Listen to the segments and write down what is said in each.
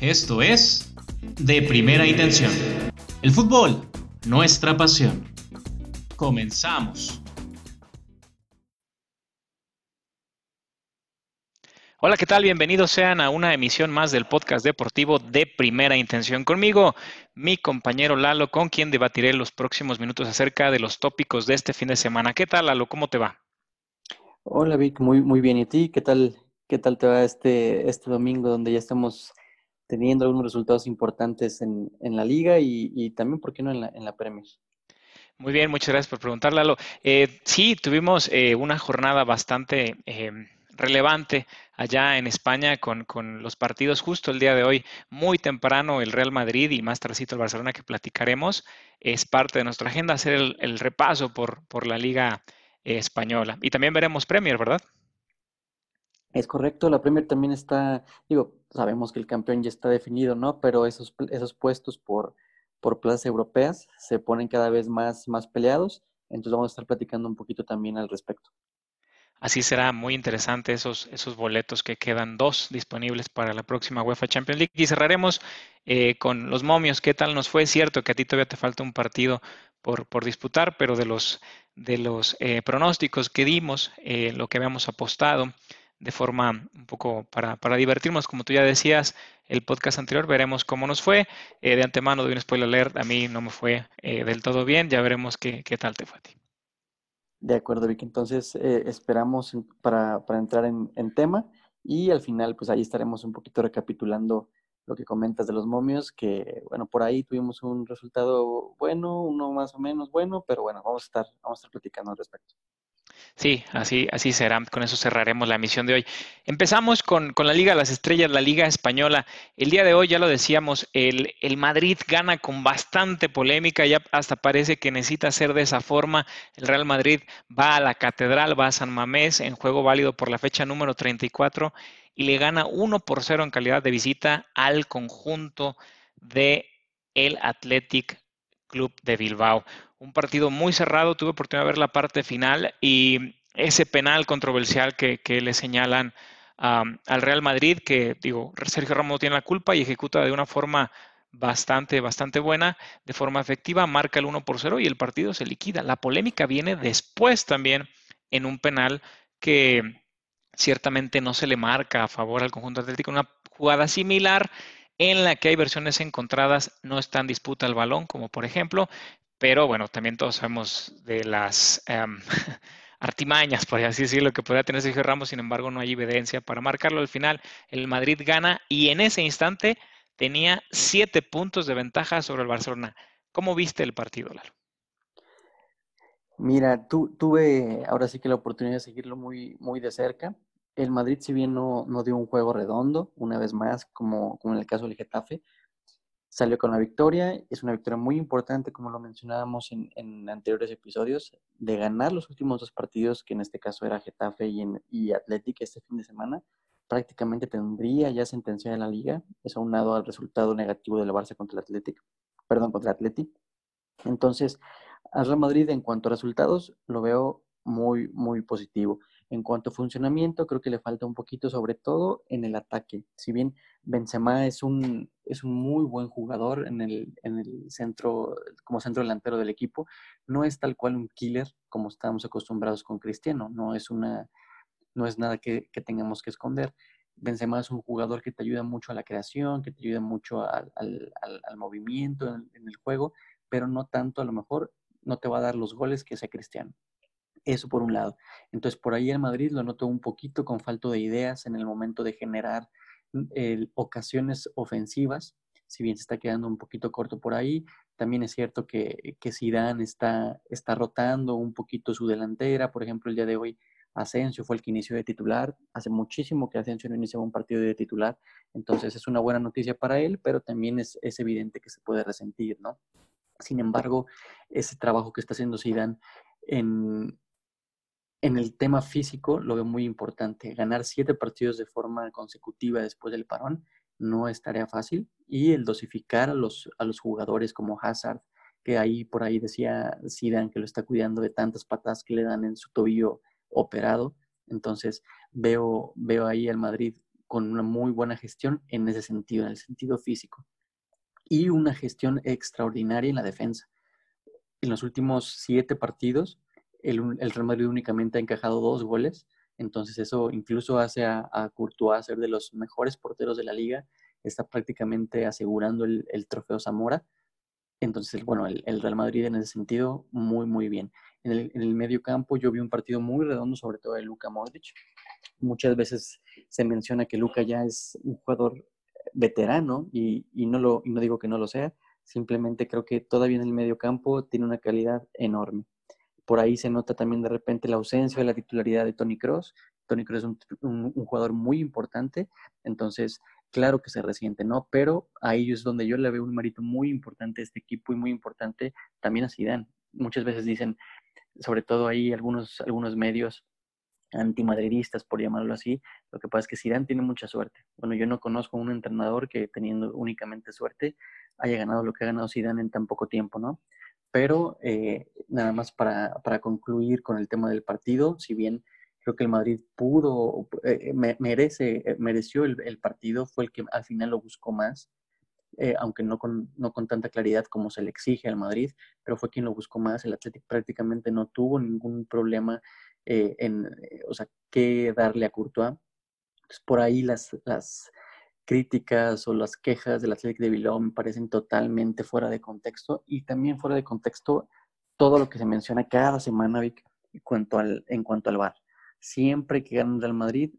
Esto es De Primera Intención. El fútbol, nuestra pasión. Comenzamos. Hola, ¿qué tal? Bienvenidos sean a una emisión más del podcast deportivo de Primera Intención. Conmigo, mi compañero Lalo, con quien debatiré los próximos minutos acerca de los tópicos de este fin de semana. ¿Qué tal, Lalo? ¿Cómo te va? Hola, Vic, muy, muy bien. ¿Y a ti? ¿Qué tal, qué tal te va este, este domingo donde ya estamos teniendo algunos resultados importantes en, la liga y, también, ¿por qué no en la, en la Premier? Muy bien, muchas gracias por preguntar, Lalo. Eh, sí, tuvimos eh, una jornada bastante eh, relevante allá en España con, los partidos justo el día de hoy, muy temprano el Real Madrid y más tardecito el Barcelona que platicaremos. Es parte de nuestra agenda hacer el, repaso por, por la Liga Española. Y también veremos Premier, ¿verdad? Es correcto, la Premier también está, digo, sabemos que el campeón ya está definido, ¿no? Pero esos, esos puestos por, por plazas europeas se ponen cada vez más, más peleados, entonces vamos a estar platicando un poquito también al respecto. Así será muy interesante esos, esos boletos que quedan dos disponibles para la próxima UEFA Champions League. Y cerraremos eh, con los momios. ¿Qué tal nos fue? Cierto que a ti todavía te falta un partido por, por disputar, pero de los, de los eh, pronósticos que dimos, eh, lo que habíamos apostado, de forma un poco para, para, divertirnos, como tú ya decías, el podcast anterior, veremos cómo nos fue. Eh, de antemano de un spoiler alert, a mí no me fue eh, del todo bien, ya veremos qué, qué, tal te fue a ti. De acuerdo, Vicky. Entonces, eh, esperamos para, para entrar en, en, tema y al final, pues ahí estaremos un poquito recapitulando lo que comentas de los momios, que bueno, por ahí tuvimos un resultado bueno, uno más o menos bueno, pero bueno, vamos a estar, vamos a estar platicando al respecto. Sí, así, así será. Con eso cerraremos la emisión de hoy. Empezamos con, la Liga de las Estrellas, la Liga Española. El día de hoy, ya lo decíamos, el, el, Madrid gana con bastante polémica, ya hasta parece que necesita ser de esa forma. El Real Madrid va a la Catedral, va a San Mamés en juego válido por la fecha número 34 y le gana 1 por 0 en calidad de visita al conjunto de el Athletic Club de Bilbao un partido muy cerrado, tuve oportunidad de ver la parte final y ese penal controversial que, le señalan al Real Madrid, que digo, Sergio Ramos tiene la culpa y ejecuta de una forma bastante, bastante buena, de forma efectiva, marca el 1 por 0 y el partido se liquida. La polémica viene después también en un penal que ciertamente no se le marca a favor al conjunto atlético, una jugada similar en la que hay versiones encontradas, no está en disputa el balón, como por ejemplo, pero bueno, también todos sabemos de las em, artimañas, por así decirlo, que podría tener Sergio Ramos, sin embargo no hay evidencia para marcarlo. Al final el Madrid gana y en ese instante tenía siete puntos de ventaja sobre el Barcelona. ¿Cómo viste el partido, Lalo? Mira, tuve ahora sí que la oportunidad de seguirlo muy, muy de cerca. El Madrid, si bien no, no dio un juego redondo, una vez más, como, como en el caso del Getafe, salió con la victoria. Es una victoria muy importante, como lo mencionábamos en, anteriores episodios, de ganar los últimos dos partidos, que en este caso era Getafe y, en, y este fin de semana. Prácticamente tendría ya sentencia de la liga, eso aunado al resultado negativo del Barça contra el Athletic, perdón, contra el Athletic. Entonces, al Real Madrid en cuanto a resultados, lo veo muy, muy positivo. En cuanto a funcionamiento, creo que le falta un poquito, sobre todo en el ataque. Si bien Benzema es un, es un muy buen jugador en el, en el centro, como centro delantero del equipo, no es tal cual un killer como estamos acostumbrados con Cristiano. No es, una, no es nada que, tengamos que esconder. Benzema es un jugador que te ayuda mucho a la creación, que te ayuda mucho al, movimiento en, en el juego, pero no tanto a lo mejor no te va a dar los goles que sea Cristiano. Eso por un lado. Entonces, por ahí el Madrid lo noto un poquito con falta de ideas en el momento de generar mm, ocasiones ofensivas, si bien se está quedando un poquito corto por ahí. También es cierto que, que Zidane está, está rotando un poquito su delantera. Por ejemplo, el día de hoy Asensio fue el que inició de titular. Hace muchísimo que Asensio no iniciaba un partido de titular. Entonces es una buena noticia para él, pero también es, es evidente que se puede resentir, ¿no? Sin embargo, ese trabajo que está haciendo Zidane en, en el tema físico lo veo muy importante. Ganar siete partidos de forma consecutiva después del parón no es tarea fácil. Y el dosificar a los, a los jugadores como Hazard, que ahí por ahí decía Zidane que lo está cuidando de tantas patas que le dan en su tobillo operado. Entonces veo, veo ahí al Madrid con una muy buena gestión en ese sentido, en el sentido físico. Y una gestión extraordinaria en la defensa. En los últimos siete partidos, el, Real Madrid únicamente ha encajado dos goles, entonces eso incluso hace a, a Courtois ser de los mejores porteros de la liga, está prácticamente asegurando el, trofeo Zamora. Entonces, bueno, el, Real Madrid en ese sentido, muy, muy bien. En el, medio campo yo vi un partido muy redondo, sobre todo de Luka Modric. Muchas veces se menciona que Luka ya es un jugador veterano y, y, no lo, y no digo que no lo sea, simplemente creo que todavía en el medio campo tiene una calidad enorme. Por ahí se nota también de repente la ausencia de la titularidad de Tony Cross. Tony Cross es un, un, jugador muy importante, entonces claro que se resiente, ¿no? Pero ahí es donde yo le veo un mérito muy importante a este equipo y muy importante también a Zidane. Muchas veces dicen, sobre todo ahí algunos, algunos medios antimadridistas, por llamarlo así, lo que pasa es que Zidane tiene mucha suerte. Bueno, yo no conozco un entrenador que teniendo únicamente suerte haya ganado lo que ha ganado Zidane en tan poco tiempo, ¿no? Pero eh, nada más para, para concluir con el tema del partido, si bien creo que el Madrid pudo, eh, merece, eh, mereció el, partido, fue el que al final lo buscó más, eh, aunque no con, no con tanta claridad como se le exige al Madrid, pero fue quien lo buscó más. El Atlético prácticamente no tuvo ningún problema en, o sea, qué darle a Courtois. Entonces, por ahí las, las críticas o las quejas del Atlético de Bilbao me parecen totalmente fuera de contexto y también fuera de contexto todo lo que se menciona cada semana, en cuanto al, en cuanto al. Siempre que gana el Madrid,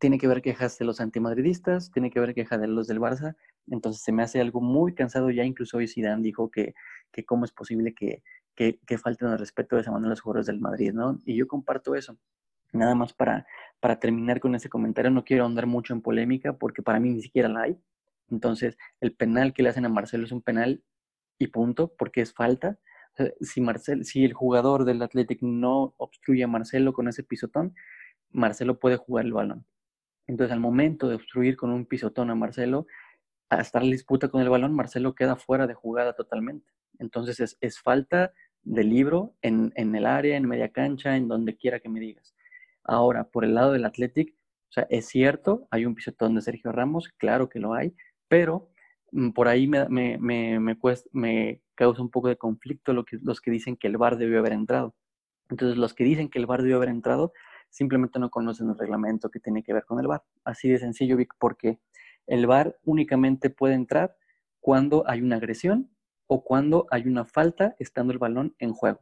tiene que haber quejas de los antimadridistas, tiene que haber quejas de los del Barça, entonces se me hace algo muy cansado ya, incluso hoy Zidane dijo que, que cómo es posible que, que, falten el respeto de esa manera los jugadores del Madrid, ¿no? Y yo comparto eso. Nada más para, para terminar con ese comentario, no quiero andar mucho en polémica porque para mí ni siquiera la hay. Entonces, el penal que le hacen a Marcelo es un penal y punto, porque es falta. Si, Marcel, si el jugador del Athletic no obstruye a Marcelo con ese pisotón, Marcelo puede jugar el balón. Entonces, al momento de obstruir con un pisotón a Marcelo, a estar en disputa con el balón, Marcelo queda fuera de jugada totalmente. Entonces, es, es falta de libro en, en, el área, en media cancha, en donde quiera que me digas. Ahora, por el lado del Athletic, o sea, es cierto, hay un pisotón de Sergio Ramos, claro que lo hay, pero mm, por ahí me, me, me, me, cuesta, me causa un poco de conflicto los que dicen que el VAR debió haber entrado. Entonces, los que dicen que el VAR debió haber entrado, simplemente no conocen el reglamento que tiene que ver con el VAR. Así de sencillo, Vic, porque el VAR únicamente puede entrar cuando hay una agresión o cuando hay una falta estando el balón en juego.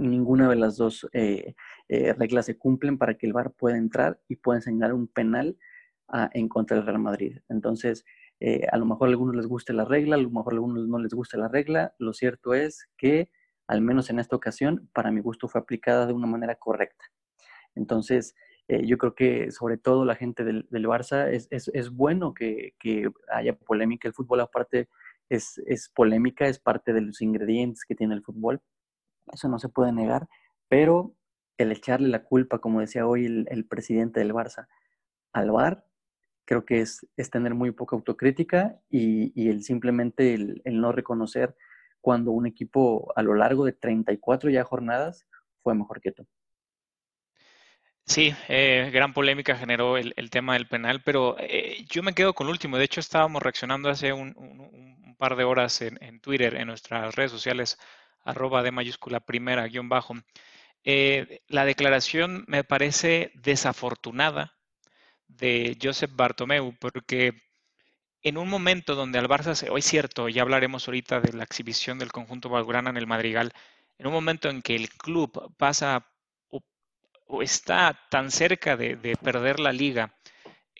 Ninguna de las dos eh, eh, reglas se cumplen para que el VAR pueda entrar y pueda enseñar un penal a, en contra del Real Madrid. Entonces, eh, a lo mejor a algunos les guste la regla, a lo mejor a algunos no les gusta la regla. Lo cierto es que, al menos en esta ocasión, para mi gusto fue aplicada de una manera correcta. Entonces, yo creo que sobre todo la gente del, Barça es, es, bueno que, que, haya polémica. El fútbol aparte es, es, polémica, es parte de los ingredientes que tiene el fútbol. Eso no se puede negar, pero el echarle la culpa, como decía hoy el, presidente del Barça, al VAR, creo que es, es tener muy poca autocrítica y, y el simplemente el, el no reconocer cuando un equipo a lo largo de 34 ya jornadas fue mejor que tú. Sí, eh, gran polémica generó el, el, tema del penal, pero eh, yo me quedo con último. De hecho, estábamos reaccionando hace un, un, un par de horas en, en, Twitter, en nuestras redes sociales, arroba de mayúscula primera guion bajo. Eh, la declaración me parece desafortunada de Josep Bartomeu, porque en un momento donde al Barça, se, hoy cierto, ya hablaremos ahorita de la exhibición del conjunto Valgrana en el Madrigal, en un momento en que el club pasa o está tan cerca de, de perder la liga,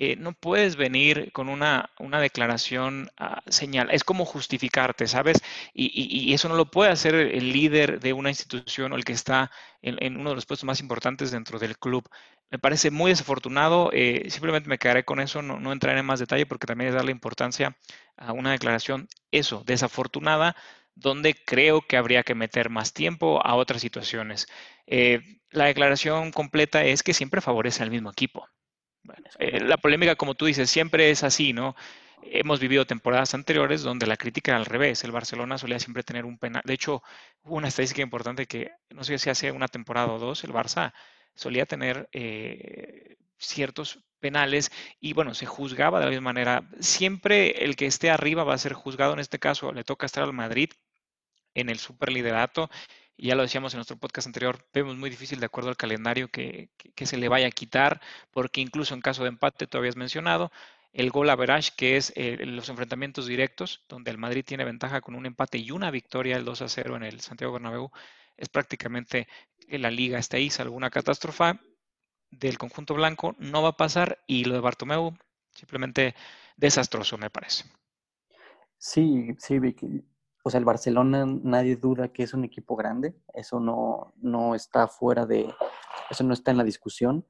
eh, no puedes venir con una, una declaración uh, señal. Es como justificarte, ¿sabes? Y, y, y, eso no lo puede hacer el líder de una institución o el que está en, en uno de los puestos más importantes dentro del club. Me parece muy desafortunado. Eh, simplemente me quedaré con eso, no, no entraré en más detalle porque también es darle importancia a una declaración, eso, desafortunada, donde creo que habría que meter más tiempo a otras situaciones. Eh, la declaración completa es que siempre favorece al mismo equipo. Bueno, la polémica, como tú dices, siempre es así, ¿no? Hemos vivido temporadas anteriores donde la crítica era al revés. El Barcelona solía siempre tener un penal. De hecho, una estadística importante que, no sé si hace una temporada o dos, el Barça solía tener eh, ciertos penales y bueno, se juzgaba de la misma manera. Siempre el que esté arriba va a ser juzgado, en este caso le toca estar al Madrid en el superliderato y ya lo decíamos en nuestro podcast anterior, vemos muy difícil de acuerdo al calendario que, se le vaya a quitar, porque incluso en caso de empate, tú habías mencionado, el gol average, que es eh, los enfrentamientos directos, donde el Madrid tiene ventaja con un empate y una victoria, el 2 a 0 en el Santiago Bernabéu, es prácticamente la liga está ahí, salvo catástrofe del conjunto blanco, no va a pasar y lo de Bartomeu simplemente desastroso, me parece. Sí, sí, Vicky. Sea, el Barcelona nadie duda que es un equipo grande, eso no, no está fuera de, eso no está en la discusión,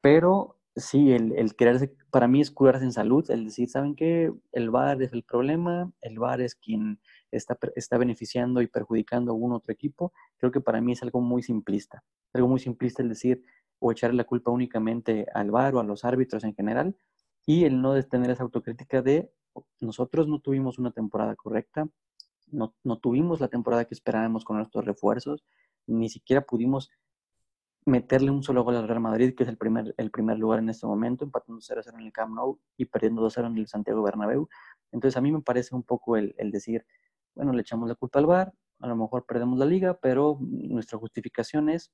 pero sí, el, el quererse, para mí es curarse en salud, el decir, ¿saben qué? El VAR es el problema, el VAR es quien está, está beneficiando y perjudicando a un otro equipo, creo que para mí es algo muy simplista, algo muy simplista el decir o echarle la culpa únicamente al VAR o a los árbitros en general y el no tener esa autocrítica de nosotros no tuvimos una temporada correcta, no, no tuvimos la temporada que esperábamos con nuestros refuerzos, ni siquiera pudimos meterle un solo gol al Real Madrid, que es el primer, el primer lugar en este momento, empatando 0-0 en el Camp Nou y perdiendo 2-0 en el Santiago Bernabéu. Entonces a mí me parece un poco el, el, decir, bueno, le echamos la culpa al VAR, a lo mejor perdemos la liga, pero nuestra justificación es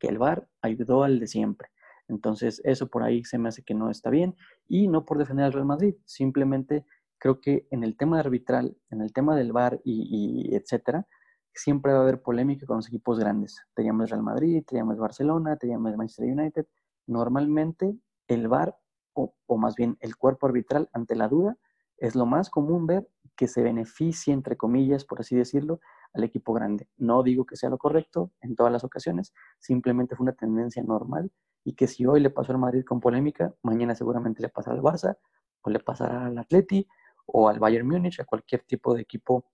que el VAR ayudó al de siempre. Entonces eso por ahí se me hace que no está bien y no por defender al Real Madrid, simplemente creo que en el tema arbitral, en el tema del VAR y, etcétera, siempre va a haber polémica con los equipos grandes. Te llamas Real Madrid, te llamas Barcelona, te llamas Manchester United. Normalmente el VAR, o, o, más bien el cuerpo arbitral ante la duda, es lo más común ver que se beneficie, entre comillas, por así decirlo, al equipo grande. No digo que sea lo correcto en todas las ocasiones, simplemente fue una tendencia normal y que si hoy le pasó al Madrid con polémica, mañana seguramente le pasará al Barça o le pasará al Atleti o al Bayern Múnich, a cualquier tipo de equipo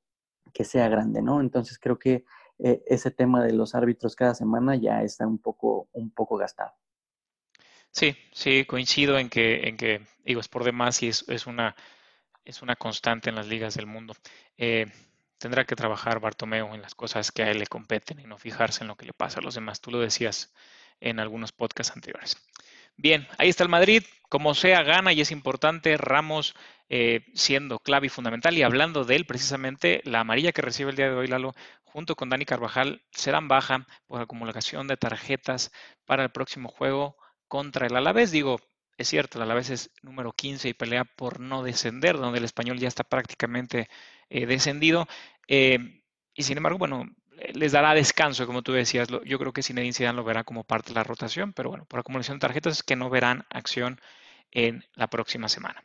que sea grande, ¿no? Entonces creo que eh, ese tema de los árbitros cada semana ya está un poco, un poco gastado. Sí, sí, coincido en que, en que digo, es por demás y es, una, es una constante en las ligas del mundo. Eh, tendrá que trabajar Bartomeu en las cosas que a él le competen y no fijarse en lo que le pasa a los demás. Tú lo decías en algunos podcasts anteriores. Bien, ahí está el Madrid. Como sea, gana y es importante. Ramos eh, siendo clave y fundamental. Y hablando de él, precisamente, la amarilla que recibe el día de hoy, Lalo, junto con Dani Carvajal, serán baja por acumulación de tarjetas para el próximo juego contra el Alavés. Digo, es cierto, el Alavés es número 15 y pelea por no descender, donde el español ya está prácticamente eh, descendido. Eh, y sin embargo, bueno, les dará descanso, como tú decías. Yo creo que Zinedine Zidane lo verá como parte de la rotación, pero bueno, por acumulación de tarjetas es que no verán acción en la próxima semana.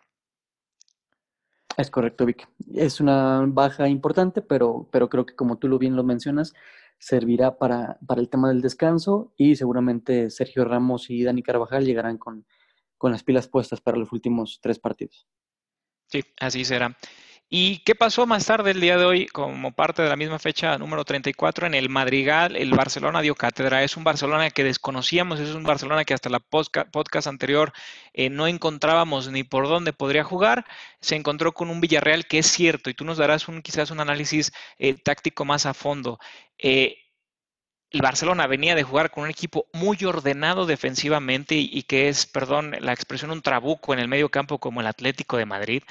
Es correcto, Vic. Es una baja importante, pero, pero creo que como tú lo bien lo mencionas, servirá para, para el tema del descanso y seguramente Sergio Ramos y Dani Carvajal llegarán con, con las pilas puestas para los últimos tres partidos. Sí, así será. ¿Y qué pasó más tarde el día de hoy como parte de la misma fecha número 34 en el Madrigal? El Barcelona dio cátedra. Es un Barcelona que desconocíamos, es un Barcelona que hasta la podcast anterior eh, no encontrábamos ni por dónde podría jugar. Se encontró con un Villarreal que es cierto y tú nos darás un, quizás un análisis eh, táctico más a fondo. Eh, el Barcelona venía de jugar con un equipo muy ordenado defensivamente y, y que es, perdón, la expresión un trabuco en el medio campo como el Atlético de Madrid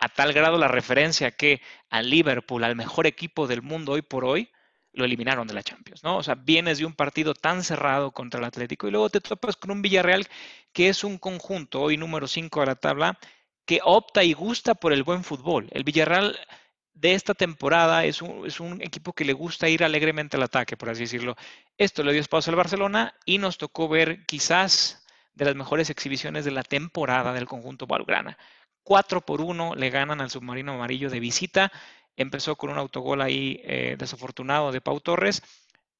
a tal grado la referencia que al Liverpool, al mejor equipo del mundo hoy por hoy, lo eliminaron de la Champions, ¿no? O sea, vienes de un partido tan cerrado contra el Atlético y luego te topas con un Villarreal que es un conjunto, hoy número 5 de la tabla, que opta y gusta por el buen fútbol. El Villarreal de esta temporada es un, es un, equipo que le gusta ir alegremente al ataque, por así decirlo. Esto le dio espacio al Barcelona y nos tocó ver quizás de las mejores exhibiciones de la temporada del conjunto Valgrana. 4 por 1 le ganan al submarino amarillo de visita. Empezó con un autogol ahí eh, desafortunado de Pau Torres.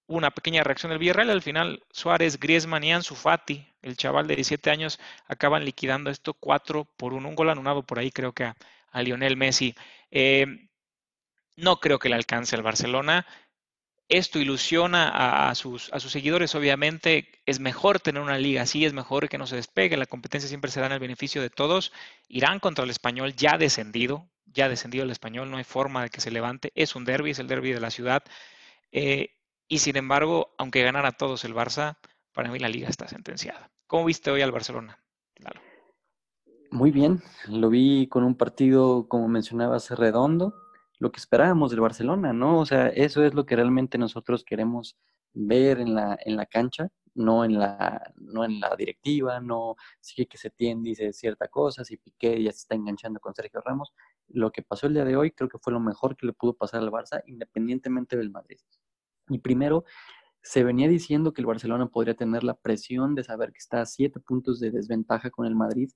Una pequeña reacción del Villarreal. Al final, Suárez, Griezmann y Ansu Fati, el chaval de 17 años, acaban liquidando esto 4 por 1. Un gol anulado por ahí, creo que a, Lionel Messi. Eh, no creo que le alcance al Barcelona. Esto ilusiona a, sus, seguidores, obviamente. Es mejor tener una liga así, es mejor que no se despegue. La competencia siempre se da en el beneficio de todos. Irán contra el español ya descendido, ya descendido el español, no hay forma de que se levante. Es un derby, es el derby de la ciudad. Eh, y sin embargo, aunque ganara todos el Barça, para mí la liga está sentenciada. ¿Cómo viste hoy al Barcelona? Claro. Muy bien, lo vi con un partido, como mencionabas, redondo, lo que esperábamos del Barcelona, ¿no? O sea, eso es lo que realmente nosotros queremos ver en la, en la cancha, no en la, no en la directiva, no sigue que se tiende dice cierta cosa, si Piqué ya se está enganchando con Sergio Ramos. Lo que pasó el día de hoy creo que fue lo mejor que le pudo pasar al Barça, independientemente del Madrid. Y primero, se venía diciendo que el Barcelona podría tener la presión de saber que está a siete puntos de desventaja con el Madrid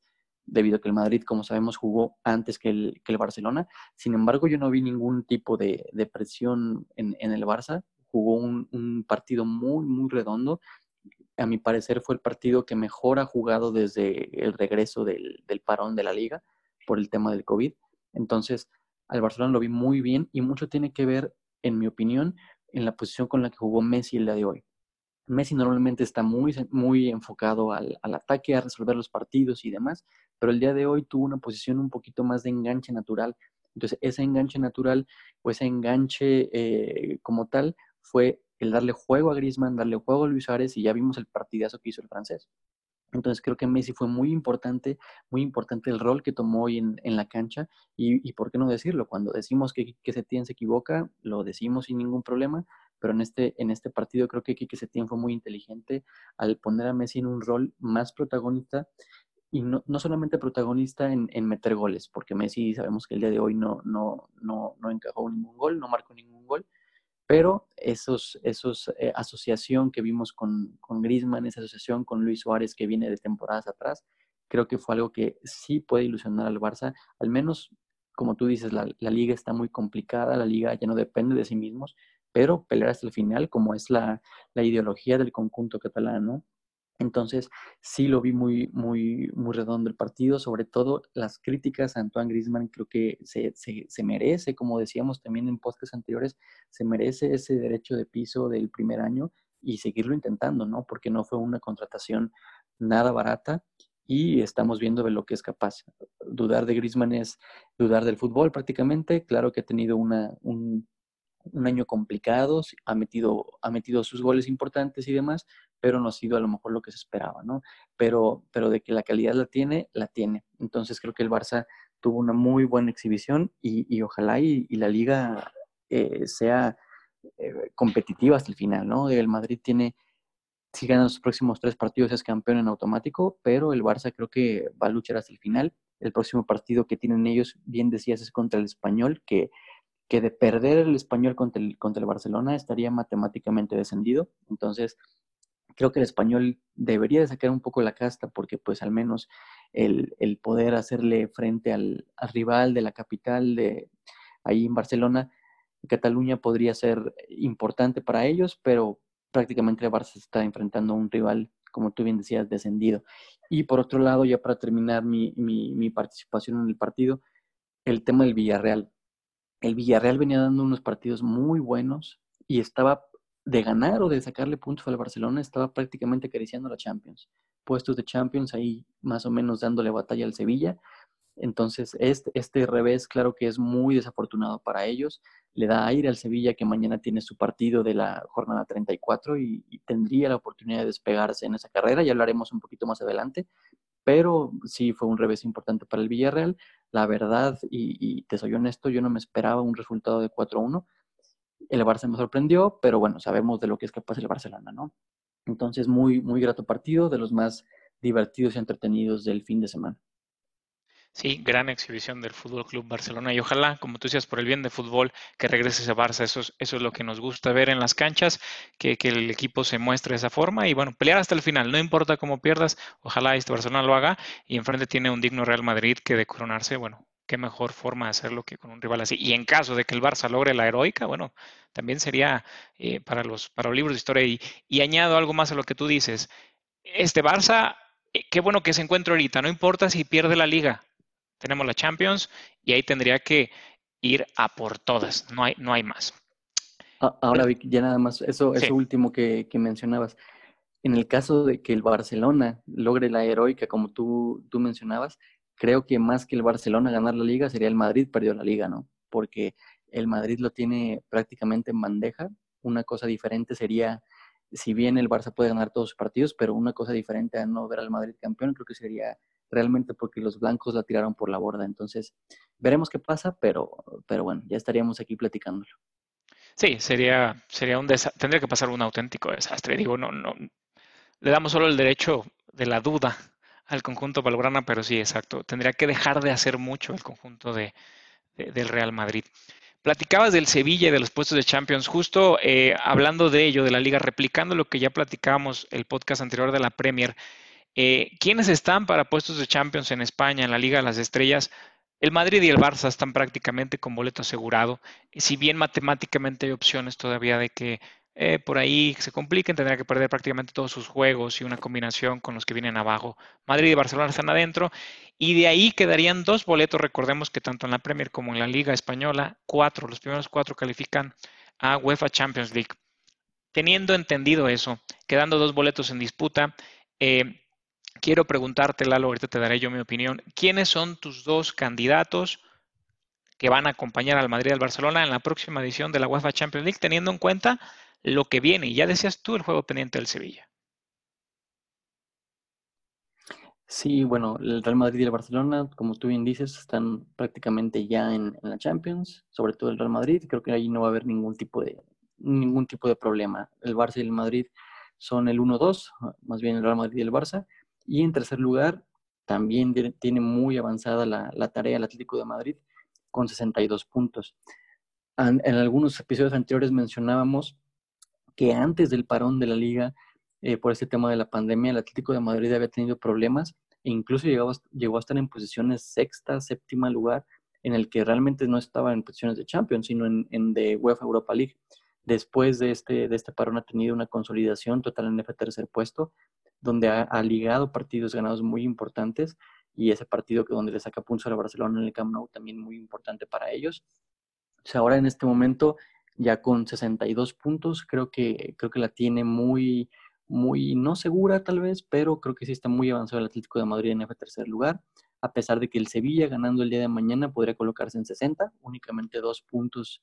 debido a que el Madrid, como sabemos, jugó antes que el, que el Barcelona. Sin embargo, yo no vi ningún tipo de, de presión en, en, el Barça. Jugó un, un, partido muy, muy redondo. A mi parecer fue el partido que mejor ha jugado desde el regreso del, del parón de la liga por el tema del COVID. Entonces, al Barcelona lo vi muy bien y mucho tiene que ver, en mi opinión, en la posición con la que jugó Messi el día de hoy. Messi normalmente está muy, muy enfocado al, al, ataque, a resolver los partidos y demás, pero el día de hoy tuvo una posición un poquito más de enganche natural. Entonces, ese enganche natural o ese enganche eh, como tal fue el darle juego a Griezmann, darle juego a Luis Suárez y ya vimos el partidazo que hizo el francés. Entonces creo que Messi fue muy importante, muy importante el rol que tomó hoy en, en la cancha y, y, por qué no decirlo, cuando decimos que, que Setién se equivoca, lo decimos sin ningún problema, pero en este, en este partido creo que Quique Setién fue muy inteligente al poner a Messi en un rol más protagonista y no, no solamente protagonista en, en, meter goles, porque Messi sabemos que el día de hoy no, no, no, no encajó ningún gol, no marcó ningún gol, pero esos, esos eh, asociación que vimos con, con Griezmann, esa asociación con Luis Suárez que viene de temporadas atrás, creo que fue algo que sí puede ilusionar al Barça, al menos como tú dices, la, la liga está muy complicada, la liga ya no depende de sí mismos, pero pelear hasta el final, como es la, la ideología del conjunto catalán, ¿no? Entonces, sí lo vi muy, muy, muy redondo el partido, sobre todo las críticas a Antoine Griezmann, creo que se, se, se merece, como decíamos también en postes anteriores, se merece ese derecho de piso del primer año y seguirlo intentando, ¿no? Porque no fue una contratación nada barata y estamos viendo de lo que es capaz. Dudar de Griezmann es dudar del fútbol prácticamente, claro que ha tenido una, un, un año complicado, ha metido, ha metido sus goles importantes y demás, pero no ha sido a lo mejor lo que se esperaba, ¿no? Pero, pero de que la calidad la tiene, la tiene. Entonces creo que el Barça tuvo una muy buena exhibición y, y ojalá y, y, la liga eh, sea eh, competitiva hasta el final, ¿no? El Madrid tiene, si gana los próximos tres partidos es campeón en automático, pero el Barça creo que va a luchar hasta el final. El próximo partido que tienen ellos, bien decías, es contra el español, que, que de perder el español contra el, contra el Barcelona estaría matemáticamente descendido. Entonces, creo que el español debería de sacar un poco la casta porque pues al menos el, el poder hacerle frente al, al, rival de la capital de ahí en Barcelona, Cataluña podría ser importante para ellos, pero prácticamente el Barça está enfrentando a un rival, como tú bien decías, descendido. Y por otro lado, ya para terminar mi, mi, mi participación en el partido, el tema del Villarreal. El Villarreal venía dando unos partidos muy buenos y estaba de ganar o de sacarle puntos al Barcelona, estaba prácticamente acariciando la Champions. Puestos de Champions ahí más o menos dándole batalla al Sevilla. Entonces, este, este revés, claro que es muy desafortunado para ellos. Le da aire al Sevilla que mañana tiene su partido de la jornada 34 y, y tendría la oportunidad de despegarse en esa carrera. Ya hablaremos un poquito más adelante. Pero sí fue un revés importante para el Villarreal. La verdad, y te soy honesto, yo no me esperaba un resultado de 4-1 el Barça me sorprendió, pero bueno, sabemos de lo que es capaz el Barcelona, ¿no? Entonces, muy, muy grato partido, de los más divertidos y entretenidos del fin de semana. Sí, gran exhibición del Fútbol Club Barcelona y ojalá, como tú decías, por el bien de fútbol, que regrese ese Barça. Eso es, eso es lo que nos gusta ver en las canchas, que, que, el equipo se muestre de esa forma y bueno, pelear hasta el final. No importa cómo pierdas, ojalá este Barcelona lo haga y enfrente tiene un digno Real Madrid que de coronarse, bueno, qué mejor forma de hacerlo que con un rival así. Y en caso de que el Barça logre la heroica, bueno, también sería eh, para, los, para los libros de historia. Y, y, añado algo más a lo que tú dices. Este Barça, eh, qué bueno que se encuentra ahorita, no importa si pierde la liga. Tenemos la Champions y ahí tendría que ir a por todas, no hay, no hay más. Ahora, Vic, ya nada más, eso, sí. eso último que, que mencionabas. En el caso de que el Barcelona logre la heroica, como tú, tú mencionabas, creo que más que el Barcelona ganar la liga sería el Madrid perdió la liga, ¿no? Porque el Madrid lo tiene prácticamente en bandeja. Una cosa diferente sería, si bien el Barça puede ganar todos sus partidos, pero una cosa diferente a no ver al Madrid campeón, creo que sería realmente porque los blancos la tiraron por la borda. Entonces, veremos qué pasa, pero, pero bueno, ya estaríamos aquí platicándolo. Sí, sería, sería un tendría que pasar un auténtico desastre. Digo, no, no, le damos solo el derecho de la duda al conjunto Valgrana, pero sí, exacto. Tendría que dejar de hacer mucho el conjunto de, del Real Madrid. Platicabas del Sevilla y de los puestos de Champions, justo eh, hablando de ello, de la liga, replicando lo que ya platicábamos el podcast anterior de la Premier. Eh, ¿Quiénes están para puestos de Champions en España, en la Liga de las Estrellas? El Madrid y el Barça están prácticamente con boleto asegurado. Si bien matemáticamente hay opciones todavía de que eh, por ahí se compliquen, tendrá que perder prácticamente todos sus juegos y una combinación con los que vienen abajo. Madrid y Barcelona están adentro y de ahí quedarían dos boletos. Recordemos que tanto en la Premier como en la Liga Española, cuatro, los primeros cuatro califican a UEFA Champions League. Teniendo entendido eso, quedando dos boletos en disputa, eh, quiero preguntarte, Lalo, ahorita te daré yo mi opinión, ¿quiénes son tus dos candidatos que van a acompañar al Madrid y al Barcelona en la próxima edición de la UEFA Champions League, teniendo en cuenta lo que viene. Y ya decías tú el juego pendiente del Sevilla. Sí, bueno, el Real Madrid y el Barcelona, como tú bien dices, están prácticamente ya en, la Champions, sobre todo el Real Madrid. Creo que ahí no va a haber ningún tipo de, ningún tipo de problema. El Barça y el Madrid son el 1-2, más bien el Real Madrid y el Barça. Y en tercer lugar, también tiene muy avanzada la, tarea el Atlético de Madrid con 62 puntos. En algunos episodios anteriores mencionábamos que antes del parón de la liga, eh, por este tema de la pandemia, el Atlético de Madrid había tenido problemas e incluso llegó, llegó a estar en posiciones sexta, séptima lugar, en el que realmente no estaba en posiciones de Champions, sino en, en de UEFA Europa League. Después de este, de este parón ha tenido una consolidación total en ese tercer puesto, donde ha, ligado partidos ganados muy importantes y ese partido que donde le saca puntos a Barcelona en el Camp Nou también muy importante para ellos. O ahora en este momento ya con 62 puntos, creo que, creo que la tiene muy, muy, no segura tal vez, pero creo que sí está muy avanzado el Atlético de Madrid en ese tercer lugar, a pesar de que el Sevilla ganando el día de mañana podría colocarse en 60, únicamente dos puntos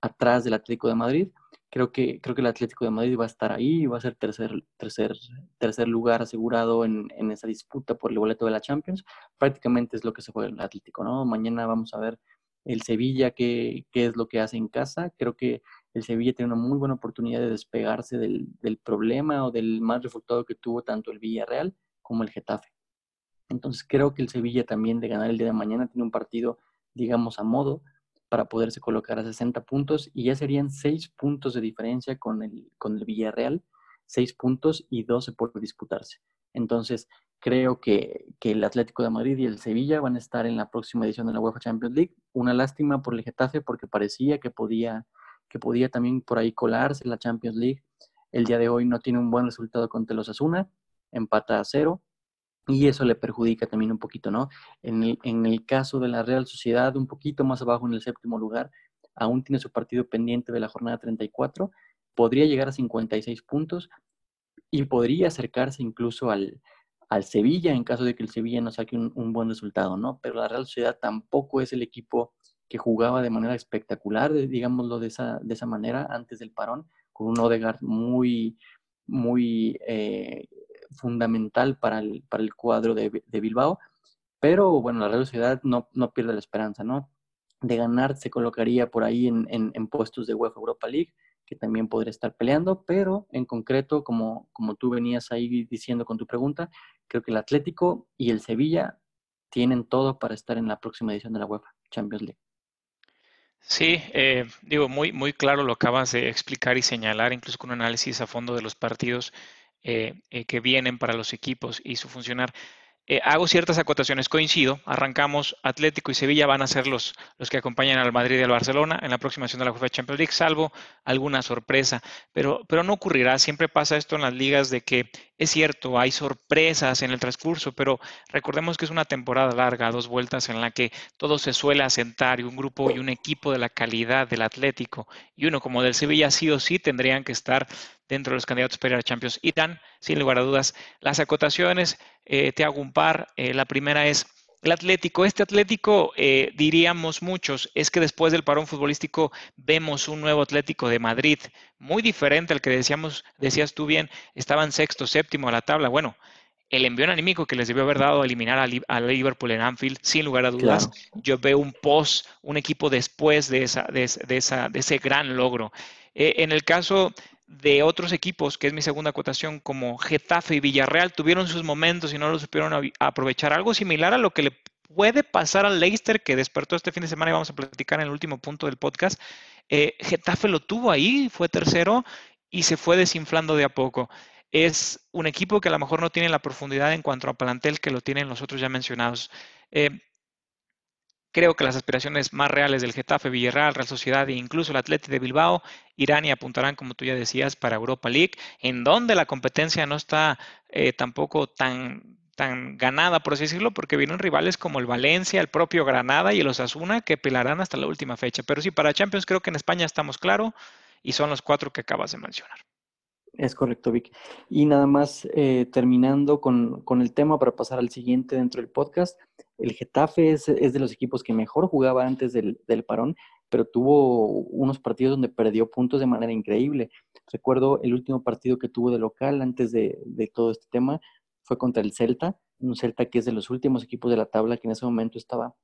atrás del Atlético de Madrid. Creo que, creo que el Atlético de Madrid va a estar ahí va a ser tercer, tercer, tercer lugar asegurado en, en esa disputa por el boleto de la Champions. Prácticamente es lo que se juega el Atlético, ¿no? Mañana vamos a ver el Sevilla, qué, es lo que hace en casa. Creo que el Sevilla tiene una muy buena oportunidad de despegarse del, del problema o del mal resultado que tuvo tanto el Villarreal como el Getafe. Entonces creo que el Sevilla también de ganar el día de mañana tiene un partido, digamos, a modo para poderse colocar a 60 puntos y ya serían 6 puntos de diferencia con el, con el Villarreal, 6 puntos y 12 por disputarse. Entonces, creo que, el Atlético de Madrid y el Sevilla van a estar en la próxima edición de la UEFA Champions League. Una lástima por el Getafe porque parecía que podía, que podía también por ahí colarse la Champions League. El día de hoy no tiene un buen resultado contra los Asuna, empata a cero y eso le perjudica también un poquito, ¿no? En el, en el caso de la Real Sociedad, un poquito más abajo en el séptimo lugar, aún tiene su partido pendiente de la jornada 34, podría llegar a 56 puntos y podría acercarse incluso al, al Sevilla en caso de que el Sevilla no saque un, buen resultado, ¿no? Pero la Real Sociedad tampoco es el equipo que jugaba de manera espectacular, digámoslo de esa, de esa manera, antes del parón, con un Odegaard muy, muy eh, fundamental para el, para el cuadro de, Bilbao. Pero bueno, la Real Sociedad no, no pierde la esperanza, ¿no? De ganar se colocaría por ahí en, en puestos de UEFA Europa League que también podría estar peleando, pero en concreto, como, como tú venías ahí diciendo con tu pregunta, creo que el Atlético y el Sevilla tienen todo para estar en la próxima edición de la UEFA Champions League. Sí, eh, digo, muy, muy claro lo acabas de explicar y señalar, incluso con un análisis a fondo de los partidos eh, eh, que vienen para los equipos y su funcionar. Eh, hago ciertas acotaciones, coincido, arrancamos Atlético y Sevilla van a ser los, los que acompañan al Madrid y al Barcelona en la próxima de la UEFA Champions League, salvo alguna sorpresa, pero, pero no ocurrirá, siempre pasa esto en las ligas de que es cierto, hay sorpresas en el transcurso, pero recordemos que es una temporada larga, dos vueltas en la que todo se suele asentar y un grupo y un equipo de la calidad del Atlético y uno como del Sevilla sí o sí tendrían que estar dentro de los candidatos para ir Champions. Y dan, sin lugar a dudas, las acotaciones, eh, te hago un par. La primera es el Atlético. Este Atlético, eh, diríamos muchos, es que después del parón futbolístico vemos un nuevo Atlético de Madrid, muy diferente al que decíamos, decías tú bien, estaban sexto, séptimo a la tabla. Bueno, el envío anímico que les debió haber dado a eliminar a, Liverpool en Anfield, sin lugar a dudas. Yo veo un post, un equipo después de, esa, de, esa, de ese gran logro. Eh, en el caso de otros equipos, que es mi segunda acotación, como Getafe y Villarreal, tuvieron sus momentos y no lo supieron aprovechar. Algo similar a lo que le puede pasar al Leicester, que despertó este fin de semana y vamos a platicar en el último punto del podcast. Eh, Getafe lo tuvo ahí, fue tercero y se fue desinflando de a poco es un equipo que a lo mejor no tiene la profundidad en cuanto a plantel que lo tienen los otros ya mencionados. Eh, creo que las aspiraciones más reales del Getafe, Villarreal, Real Sociedad e incluso el Atleti de Bilbao irán y apuntarán, como tú ya decías, para Europa League, en donde la competencia no está eh, tampoco tan, tan ganada, por así decirlo, porque vienen rivales como el Valencia, el propio Granada y el Osasuna que pelarán hasta la última fecha. Pero sí, para Champions creo que en España estamos claro y son los cuatro que acabas de mencionar. Es correcto, Vic. Y nada más eh, terminando con, el tema para pasar al siguiente dentro del podcast. El Getafe es, de los equipos que mejor jugaba antes del, parón, pero tuvo unos partidos donde perdió puntos de manera increíble. Recuerdo el último partido que tuvo de local antes de, de todo este tema fue contra el Celta, un Celta que es de los últimos equipos de la tabla que en ese momento estaba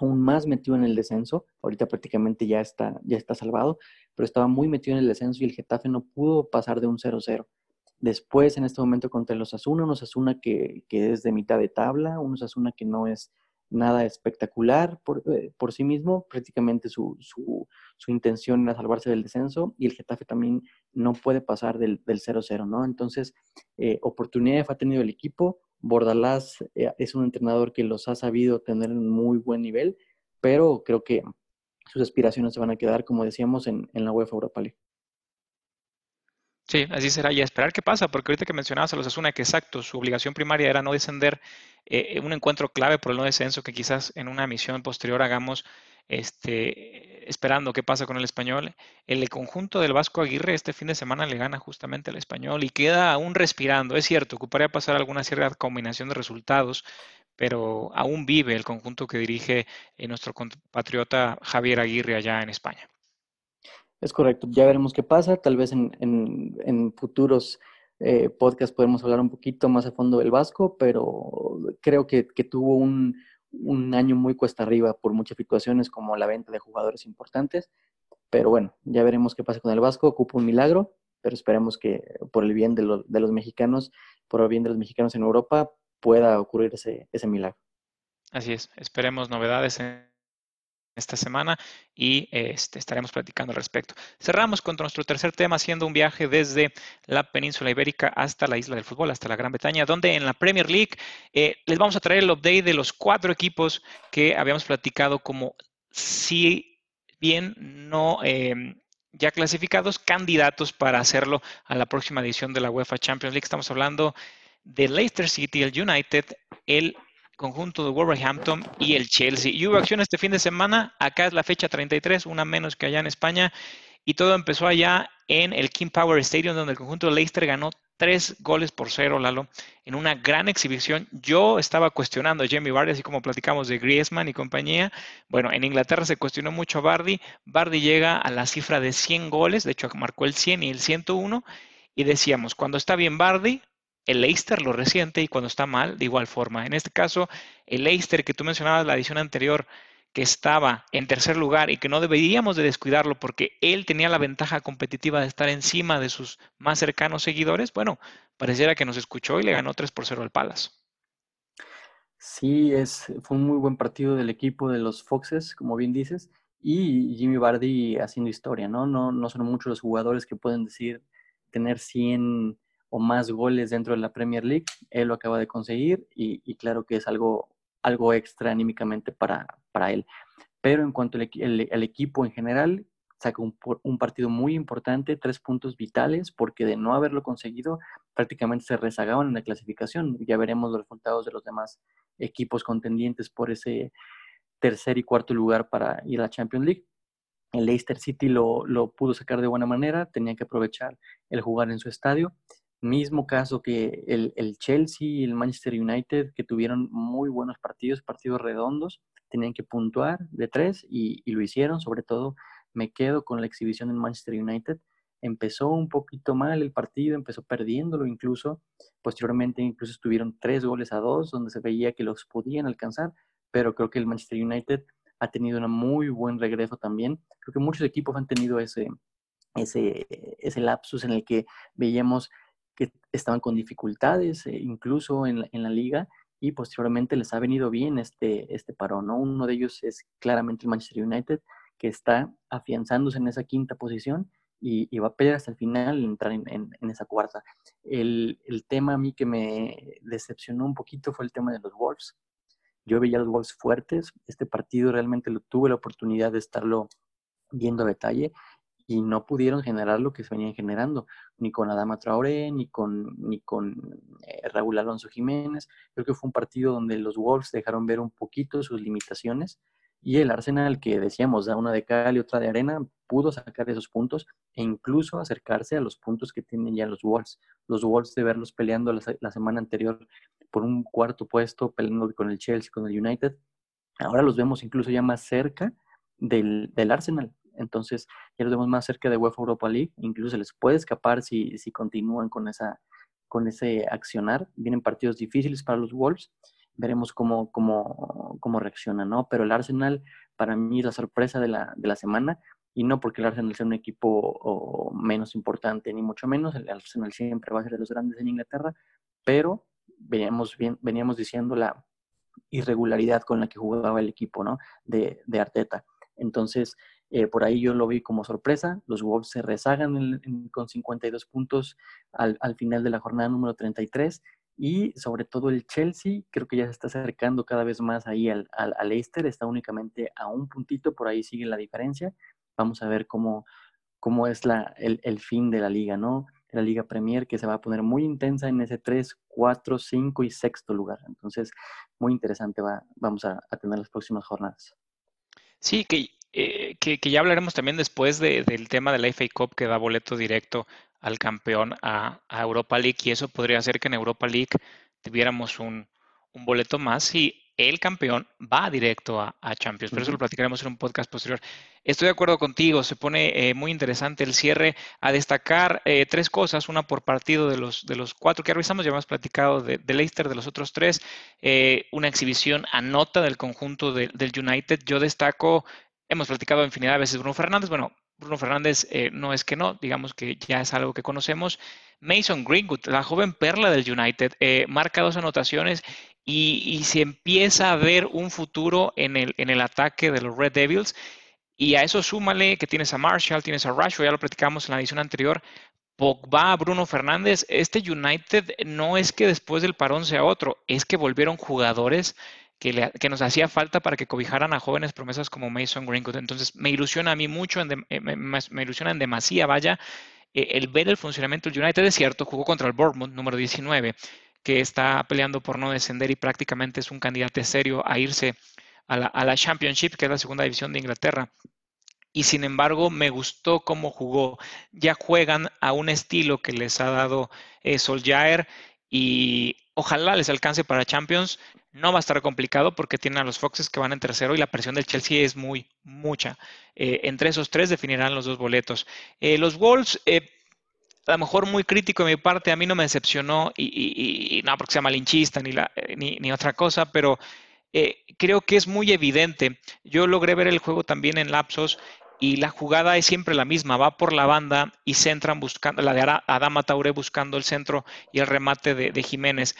aún más metido en el descenso. Ahorita prácticamente ya está, ya está salvado, pero estaba muy metido en el descenso y el Getafe no pudo pasar de un 0-0. Después, en este momento, contra los Asuna, unos Asuna que, que es de mitad de tabla, unos Asuna que no es nada espectacular por, eh, por sí mismo, prácticamente su, su, su, intención era salvarse del descenso y el Getafe también no puede pasar del 0-0, ¿no? Entonces, eh, oportunidades ha tenido el equipo, Bordalás eh, es un entrenador que los ha sabido tener en muy buen nivel, pero creo que sus aspiraciones se van a quedar, como decíamos, en, la UEFA Europa League. Sí, así será. Y esperar qué pasa, porque ahorita que mencionabas a los Asuna, que exacto, su obligación primaria era no descender, eh, un encuentro clave por el no descenso que quizás en una misión posterior hagamos este, esperando qué pasa con el español. El conjunto del Vasco Aguirre este fin de semana le gana justamente al español y queda aún respirando. Es cierto, ocuparía pasar alguna cierta combinación de resultados, pero aún vive el conjunto que dirige eh, nuestro compatriota Javier Aguirre allá en España. Es correcto, ya veremos qué pasa. Tal vez en, futuros eh, podcasts podemos hablar un poquito más a fondo del Vasco, pero creo que tuvo un, año muy cuesta arriba por muchas situaciones como la venta de jugadores importantes. Pero bueno, ya veremos qué pasa con el Vasco. Ocupa un milagro, pero esperemos que por el bien de, los mexicanos, por el bien de los mexicanos en Europa, pueda ocurrir ese, ese milagro. Así es, esperemos novedades en esta semana y este, estaremos platicando al respecto. Cerramos con nuestro tercer tema, haciendo un viaje desde la península ibérica hasta la isla del fútbol, hasta la Gran Bretaña, donde en la Premier League eh, les vamos a traer el update de los cuatro equipos que habíamos platicado como si bien no em, ya clasificados, candidatos para hacerlo a la próxima edición de la UEFA Champions League. Estamos hablando de Leicester City, el United, el conjunto de Wolverhampton y el Chelsea. Y hubo acción este fin de semana, acá es la fecha 33, una menos que allá en España, y todo empezó allá en el King Power Stadium, donde el conjunto de Leicester ganó tres goles por cero, Lalo, en una gran exhibición. Yo estaba cuestionando a Jamie Vardy, así como platicamos de Griezmann y compañía. Bueno, en Inglaterra se cuestionó mucho a Bardi. Bardi llega a la cifra de 100 goles, de hecho marcó el 100 y el 101, y decíamos, cuando está bien Bardi, el Leicester lo resiente y cuando está mal, de igual forma. En este caso, el Leicester que tú mencionabas la edición anterior, que estaba en tercer lugar y que no deberíamos de descuidarlo porque él tenía la ventaja competitiva de estar encima de sus más cercanos seguidores, bueno, pareciera que nos escuchó y le ganó 3 por 0 al Palace. Sí, es, fue un muy buen partido del equipo de los Foxes, como bien dices, y Jimmy Bardi haciendo historia, ¿no? No, no son muchos los jugadores que pueden decir tener 100 o más goles dentro de la Premier League. Él lo acaba de conseguir y, claro que es algo, algo extra anímicamente para, para él. Pero en cuanto al equipo en general, saca un, un, partido muy importante, tres puntos vitales, porque de no haberlo conseguido, prácticamente se rezagaban en la clasificación. Ya veremos los resultados de los demás equipos contendientes por ese tercer y cuarto lugar para ir a la Champions League. El Leicester City lo, lo pudo sacar de buena manera, tenía que aprovechar el jugar en su estadio Mismo caso que el, Chelsea y el Manchester United, que tuvieron muy buenos partidos, partidos redondos, tenían que puntuar de tres y, lo hicieron. Sobre todo, me quedo con la exhibición del Manchester United. empezó un poquito mal el partido, empezó perdiéndolo incluso, posteriormente incluso estuvieron tres goles a dos, donde se veía que los podían alcanzar, pero creo que el Manchester United ha tenido un muy buen regreso también. Creo que muchos equipos han tenido ese, ese, ese lapsus en el que veíamos que estaban con dificultades, eh, incluso en la, en la, liga, y posteriormente les ha venido bien este, este parón. ¿no? Uno de ellos es claramente el Manchester United, que está afianzándose en esa quinta posición y, va a pelear hasta el final entrar en, en, esa cuarta. El, el, tema a mí que me decepcionó un poquito fue el tema de los Wolves. Yo veía los Wolves fuertes. Este partido realmente tuve la oportunidad de estarlo viendo a detalle y no pudieron generar lo que se venían generando, ni con Adama Traoré, ni con, ni con eh, Raúl Alonso Jiménez. Creo que fue un partido donde los Wolves dejaron ver un poquito sus limitaciones y el Arsenal, que decíamos, da una de cal y otra de arena, pudo sacar esos puntos e incluso acercarse a los puntos que tienen ya los Wolves. Los Wolves de verlos peleando la, semana anterior por un cuarto puesto, peleando con el Chelsea, con el United. Ahora los vemos incluso ya más cerca del, del Arsenal. Entonces ya los vemos más cerca de UEFA Europa League. Incluso les puede escapar si, si continúan con, esa, con ese accionar. Vienen partidos difíciles para los Wolves. Veremos cómo, cómo, cómo reaccionan, ¿no? Pero el Arsenal, para mí, es la sorpresa de la, de la semana. Y no porque el Arsenal sea un equipo menos importante, ni mucho menos. El Arsenal siempre va a ser de los grandes en Inglaterra. Pero veníamos, bien, veníamos diciendo la irregularidad con la que jugaba el equipo, ¿no? De, de Arteta. Entonces, eh, por ahí yo lo vi como sorpresa. Los Wolves se rezagan con 52 puntos al, al, final de la jornada número 33 y sobre todo el Chelsea creo que ya se está acercando cada vez más ahí al, al, al Leicester, está únicamente a un puntito, por ahí sigue la diferencia. Vamos a ver cómo, cómo es la, el, el fin de la liga, ¿no? la Liga Premier, que se va a poner muy intensa en ese 3, 4, 5 y sexto lugar. Entonces, muy interesante va, vamos a, a tener las próximas jornadas. Sí, que eh, que, ya hablaremos también después del tema de la FA Cup que da boleto directo al campeón a, Europa League y eso podría hacer que en Europa League tuviéramos un, boleto más y el campeón va directo a, Champions. Pero eso lo platicaremos en un podcast posterior. Estoy de acuerdo contigo, se pone eh, muy interesante el cierre a destacar eh, tres cosas, una por partido de los, de los cuatro que revisamos, ya hemos platicado de, Leicester, de los otros tres, una exhibición a nota del conjunto del United. Yo destaco Hemos platicado infinidad de veces Bruno Fernández. Bueno, Bruno Fernández eh, no es que no, digamos que ya es algo que conocemos. Mason Greenwood, la joven perla del United, eh, marca dos anotaciones y, se empieza a ver un futuro en el, en el ataque de los Red Devils. Y a eso súmale que tienes a Marshall, tienes a Rashford, ya lo platicamos en la edición anterior. Pogba, Bruno Fernández, este United no es que después del parón sea otro, es que volvieron jugadores que, nos hacía falta para que cobijaran a jóvenes promesas como Mason Greenwood. Entonces, me ilusiona a mí mucho, eh, me, ilusiona en demasía, vaya, eh, el ver el funcionamiento del United. Es cierto, jugó contra el Bournemouth, número 19, que está peleando por no descender y prácticamente es un candidato serio a irse a la, Championship, que es la segunda división de Inglaterra y sin embargo me gustó cómo jugó. Ya juegan a un estilo que les ha dado eh, Solskjaer y ojalá les alcance para Champions. No va a estar complicado porque tienen a los Foxes que van en tercero y la presión del Chelsea es muy, mucha. Eh, entre esos tres definirán los dos boletos. Eh, los Wolves, eh, a lo mejor muy crítico de mi parte, a mí no me decepcionó y, no porque sea malinchista ni, ni otra cosa, pero creo que es muy evidente. Yo logré ver el juego también en lapsos y la jugada es siempre la misma, va por la banda y centran buscando, la de Adama Taure buscando el centro y el remate de, Jiménez.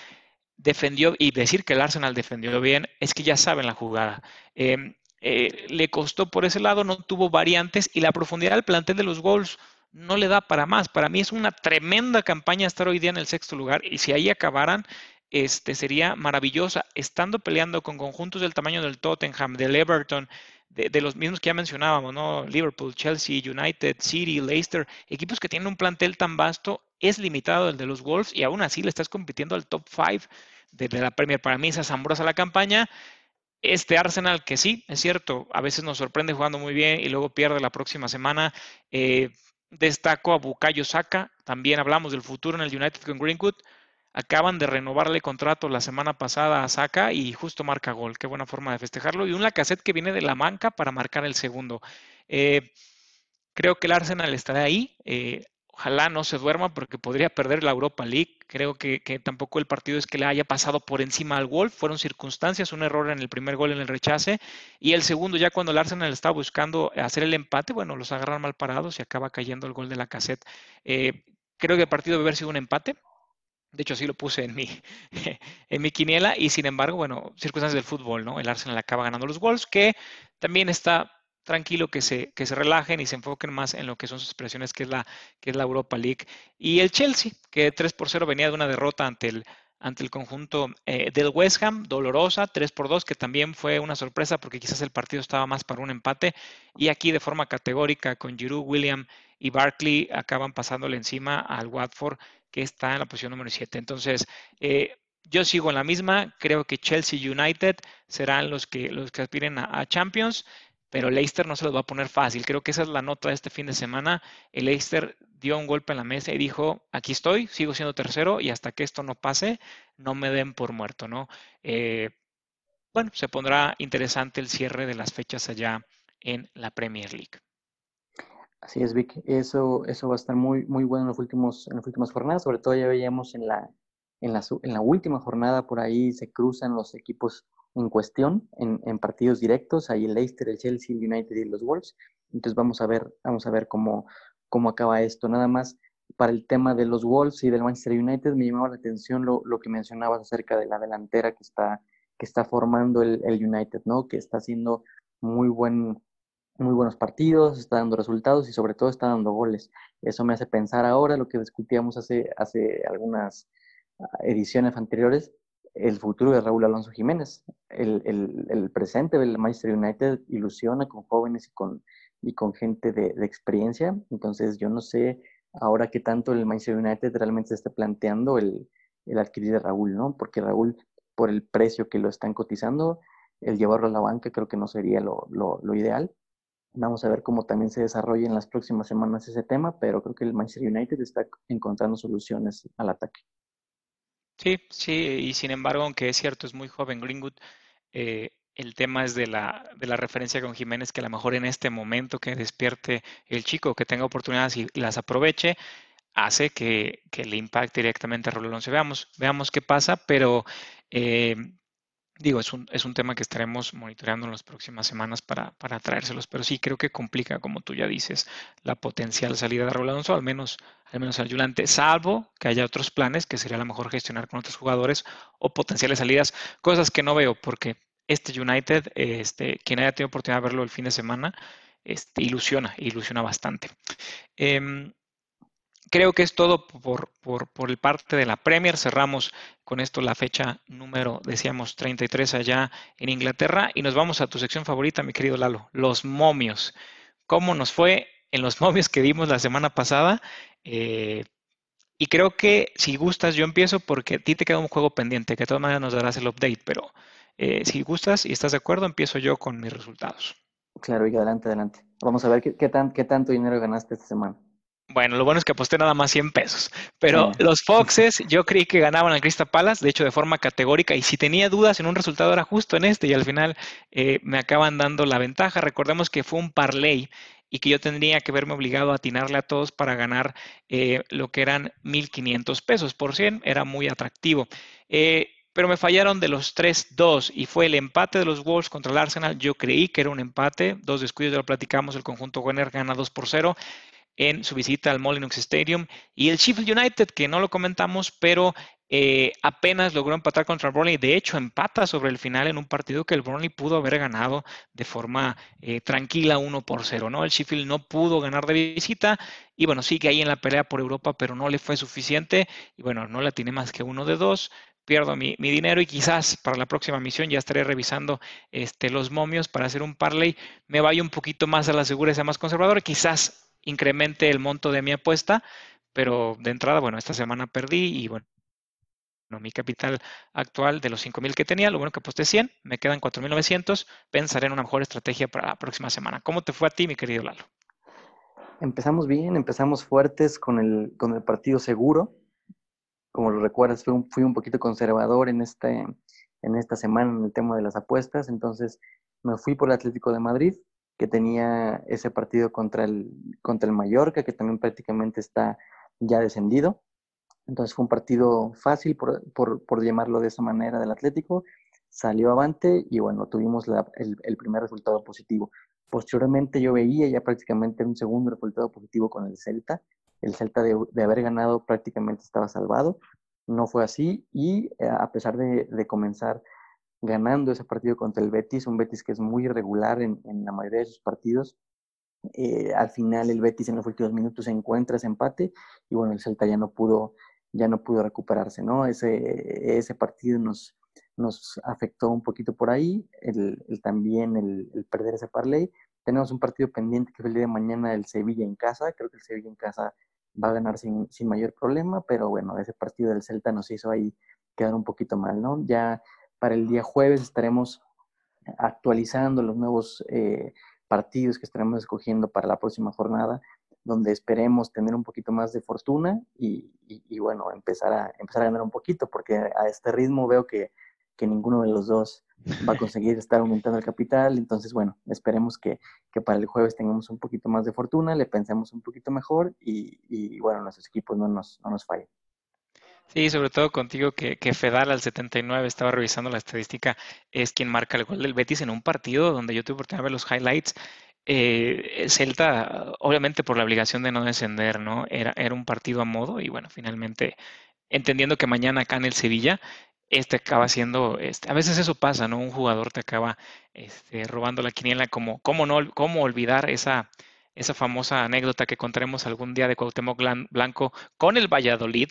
Defendió, y decir que el Arsenal defendió bien, es que ya saben la jugada. Em, eh, le costó por ese lado, no tuvo variantes y la profundidad del plantel de los gols no le da para más. Para mí es una tremenda campaña estar hoy día en el sexto lugar y si ahí acabaran, este, sería maravillosa. Estando peleando con conjuntos del tamaño del Tottenham, del Everton, de, los mismos que ya mencionábamos, ¿no? Liverpool, Chelsea, United, City, Leicester, equipos que tienen un plantel tan vasto, es limitado el de los Wolves y aún así le estás compitiendo al top 5 de, la Premier. Para mí es asombrosa la campaña. Este Arsenal, que sí, es cierto, a veces nos sorprende jugando muy bien y luego pierde la próxima semana. Eh, destaco a Bukayo Saka, también hablamos del futuro en el United con Greenwood. Acaban de renovarle contrato la semana pasada a Saka y justo marca gol. Qué buena forma de festejarlo. Y un Lacazette que viene de la manca para marcar el segundo. Eh, Creo que el Arsenal estará ahí. Eh, ojalá no se duerma porque podría perder la Europa League. Creo que, tampoco el partido es que le haya pasado por encima al Wolf. Fueron circunstancias, un error en el primer gol en el rechace. Y el segundo, ya cuando el Arsenal estaba buscando hacer el empate, bueno, los agarran mal parados y acaba cayendo el gol de la cassette. Eh, creo que el partido debe haber sido un empate. De hecho, así lo puse en mi, en mi quiniela. Y sin embargo, bueno, circunstancias del fútbol, ¿no? El Arsenal acaba ganando los Wolves, que también está tranquilo que se, que se relajen y se enfoquen más en lo que son sus expresiones, que es la, que es la Europa League. Y el Chelsea, que 3 por 0 venía de una derrota ante el, ante el conjunto eh, del West Ham, dolorosa, 3 por 2, que también fue una sorpresa porque quizás el partido estaba más para un empate. Y aquí de forma categórica con Giroud, William y Barkley acaban pasándole encima al Watford, que está en la posición número 7. Entonces, eh, yo sigo en la misma, creo que Chelsea United serán los que, los que aspiren a Champions pero Leicester no se los va a poner fácil. Creo que esa es la nota de este fin de semana. El Leicester dio un golpe en la mesa y dijo, aquí estoy, sigo siendo tercero y hasta que esto no pase, no me den por muerto, ¿no? Eh, bueno, se pondrá interesante el cierre de las fechas allá en la Premier League. Así es, Vic. Eso, eso va a estar muy, muy bueno en, los últimos, en las últimas jornadas. Sobre todo ya veíamos en la, en la, en la última jornada por ahí se cruzan los equipos en cuestión en, partidos directos, ahí el Leicester, el Chelsea, el United y los Wolves. Entonces vamos a ver, vamos a ver cómo, cómo acaba esto. Nada más para el tema de los Wolves y del Manchester United me llamaba la atención lo, lo que mencionabas acerca de la delantera que está, que está formando el, el United, ¿no? Que está haciendo muy buen, muy buenos partidos, está dando resultados y sobre todo está dando goles. Eso me hace pensar ahora lo que discutíamos hace, hace algunas ah, ediciones anteriores, el futuro de Raúl Alonso Jiménez. El, el, presente del Manchester United ilusiona con jóvenes y con, y con gente de, experiencia. Entonces, yo no sé ahora qué tanto el Manchester United realmente se está planteando el, el adquirir a Raúl, ¿no? Porque Raúl, por el precio que lo están cotizando, el llevarlo a la banca creo que no sería lo, lo ideal. Vamos a ver cómo también se desarrolla en las próximas semanas ese tema, pero creo que el Manchester United está encontrando soluciones al ataque. Sí, sí, y sin embargo, aunque es cierto, es muy joven Greenwood, eh, el tema es de la, de la referencia con Jiménez, que a lo mejor en este momento que despierte el chico, que tenga oportunidades y las aproveche, hace que, que le impacte directamente a Raúl Alonso. Veamos, veamos qué pasa, pero eh, digo, es un, es un tema que estaremos monitoreando en las próximas semanas para, para traérselos, pero sí creo que complica, como tú ya dices, la potencial salida de Raúl Alonso, al menos, al menos al Yulante, salvo que haya otros planes que sería a lo mejor gestionar con otros jugadores o potenciales salidas, cosas que no veo, porque este United, este, quien haya tenido oportunidad de verlo el fin de semana, este, ilusiona, ilusiona bastante. Em, creo que es todo por, por, el parte de la Premier. Cerramos con esto la fecha número, decíamos, 33 allá en Inglaterra. Y nos vamos a tu sección favorita, mi querido Lalo, los momios. ¿Cómo nos fue en los momios que vimos la semana pasada? Eh, y creo que si gustas, yo empiezo porque a ti te queda un juego pendiente, que de todas maneras nos darás el update, pero eh, si gustas y estás de acuerdo, empiezo yo con mis resultados. Claro, y adelante, adelante. Vamos a ver qué, tan, qué tanto dinero ganaste esta semana. Bueno, lo bueno es que aposté nada más 100 pesos. Pero los Foxes, yo creí que ganaban al Crystal Palace, de hecho, de forma categórica. Y si tenía dudas en un resultado, era justo en este. Y al final eh, me acaban dando la ventaja. Recordemos que fue un parlay y que yo tendría que verme obligado a atinarle a todos para ganar eh, lo que eran 1.500 pesos por 100. Era muy atractivo. Eh, pero me fallaron de los 3-2 y fue el empate de los Wolves contra el Arsenal. Yo creí que era un empate, dos descuidos, ya lo platicamos, el conjunto Werner gana 2 por 0 en su visita al Molineux Stadium. Y el Sheffield United, que no lo comentamos, pero eh, apenas logró empatar contra el Burnley. De hecho, empata sobre el final en un partido que el Burnley pudo haber ganado de forma eh, tranquila 1 por 0. ¿no? El Sheffield no pudo ganar de visita y bueno, sigue ahí en la pelea por Europa, pero no le fue suficiente. Y bueno, no la tiene más que uno de dos pierdo mi, dinero y quizás para la próxima misión ya estaré revisando este, los momios para hacer un parlay. Me vaya un poquito más a la segura, sea más conservador. Quizás incremente el monto de mi apuesta, pero de entrada, bueno, esta semana perdí y bueno, mi capital actual de los 5.000 que tenía, lo bueno que aposté 100, me quedan 4.900, pensaré en una mejor estrategia para la próxima semana. ¿Cómo te fue a ti, mi querido Lalo? Empezamos bien, empezamos fuertes con el, con el partido seguro. Como lo recuerdas, fui un, fui un poquito conservador en, este, en esta semana en el tema de las apuestas, entonces me fui por el Atlético de Madrid, que tenía ese partido contra el, contra el Mallorca, que también prácticamente está ya descendido. Entonces fue un partido fácil, por, por, llamarlo de esa manera, del Atlético. Salió avante y bueno, tuvimos el, primer resultado positivo. Posteriormente yo veía ya prácticamente un segundo resultado positivo con el Celta. El Celta de, haber ganado prácticamente estaba salvado. No fue así y eh, a pesar de, de comenzar ganando ese partido contra el Betis, un Betis que es muy irregular en, la mayoría de sus partidos. Eh, al final el Betis en los últimos minutos encuentra ese empate y bueno, el Celta ya no pudo, ya no pudo recuperarse, ¿no? Ese, ese partido nos, nos afectó un poquito por ahí, el, también el, perder ese parlay. Tenemos un partido pendiente que fue el día de mañana el Sevilla en casa, creo que el Sevilla en casa va a ganar sin, sin mayor problema, pero bueno, ese partido del Celta nos hizo ahí quedar un poquito mal, ¿no? Ya para el día jueves estaremos actualizando los nuevos eh, partidos que estaremos escogiendo para la próxima jornada, donde esperemos tener un poquito más de fortuna y, bueno, empezar a, empezar a ganar un poquito, porque a este ritmo veo que, ninguno de los dos va a conseguir estar aumentando el capital. Entonces, bueno, esperemos que, para el jueves tengamos un poquito más de fortuna, le pensemos un poquito mejor y, bueno, nuestros equipos no nos, no nos fallen. Sí, sobre todo contigo que, que, Fedal al 79 estaba revisando la estadística, es quien marca el gol del Betis en un partido donde yo tuve oportunidad de ver los highlights. Eh, Celta, obviamente por la obligación de no descender, ¿no? Era, era un partido a modo y bueno, finalmente, entendiendo que mañana acá en el Sevilla, este acaba siendo, este, a veces eso pasa, ¿no? Un jugador te acaba este, robando la quiniela, como, ¿cómo, no, cómo olvidar esa, esa famosa anécdota que contaremos algún día de Cuauhtémoc Blanco con el Valladolid?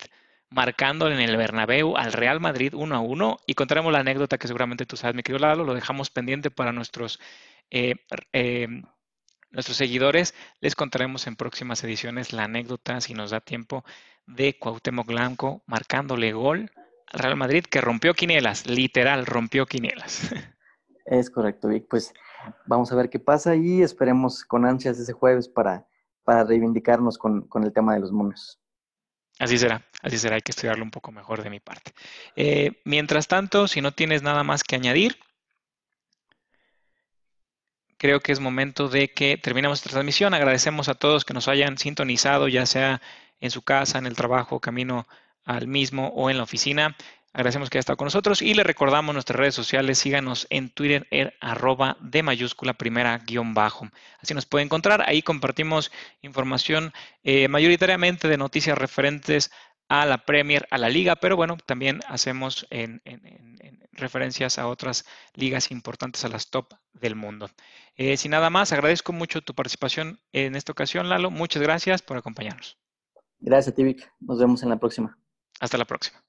Marcando en el Bernabéu al Real Madrid 1 a 1 y contaremos la anécdota que seguramente tú sabes, mi querido Lalo, lo dejamos pendiente para nuestros, eh, eh, nuestros seguidores. Les contaremos en próximas ediciones la anécdota, si nos da tiempo, de Cuauhtémoc Blanco marcándole gol al Real Madrid que rompió quinielas, literal, rompió quinielas. Es correcto, Vic. Pues vamos a ver qué pasa y esperemos con ansias ese jueves para, para reivindicarnos con, con el tema de los monos. Así será, así será, hay que estudiarlo un poco mejor de mi parte. Eh, mientras tanto, si no tienes nada más que añadir, creo que es momento de que terminemos esta transmisión. Agradecemos a todos que nos hayan sintonizado, ya sea en su casa, en el trabajo, camino al mismo o en la oficina. Agradecemos que haya estado con nosotros y le recordamos nuestras redes sociales. Síganos en Twitter, en arroba de mayúscula primera guion bajo. Así nos puede encontrar. Ahí compartimos información eh, mayoritariamente de noticias referentes a la Premier, a la liga, pero bueno, también hacemos en, referencias a otras ligas importantes, a las top del mundo. Eh, sin nada más, agradezco mucho tu participación en esta ocasión, Lalo. Muchas gracias por acompañarnos. Gracias, Tibic. Nos vemos en la próxima. Hasta la próxima.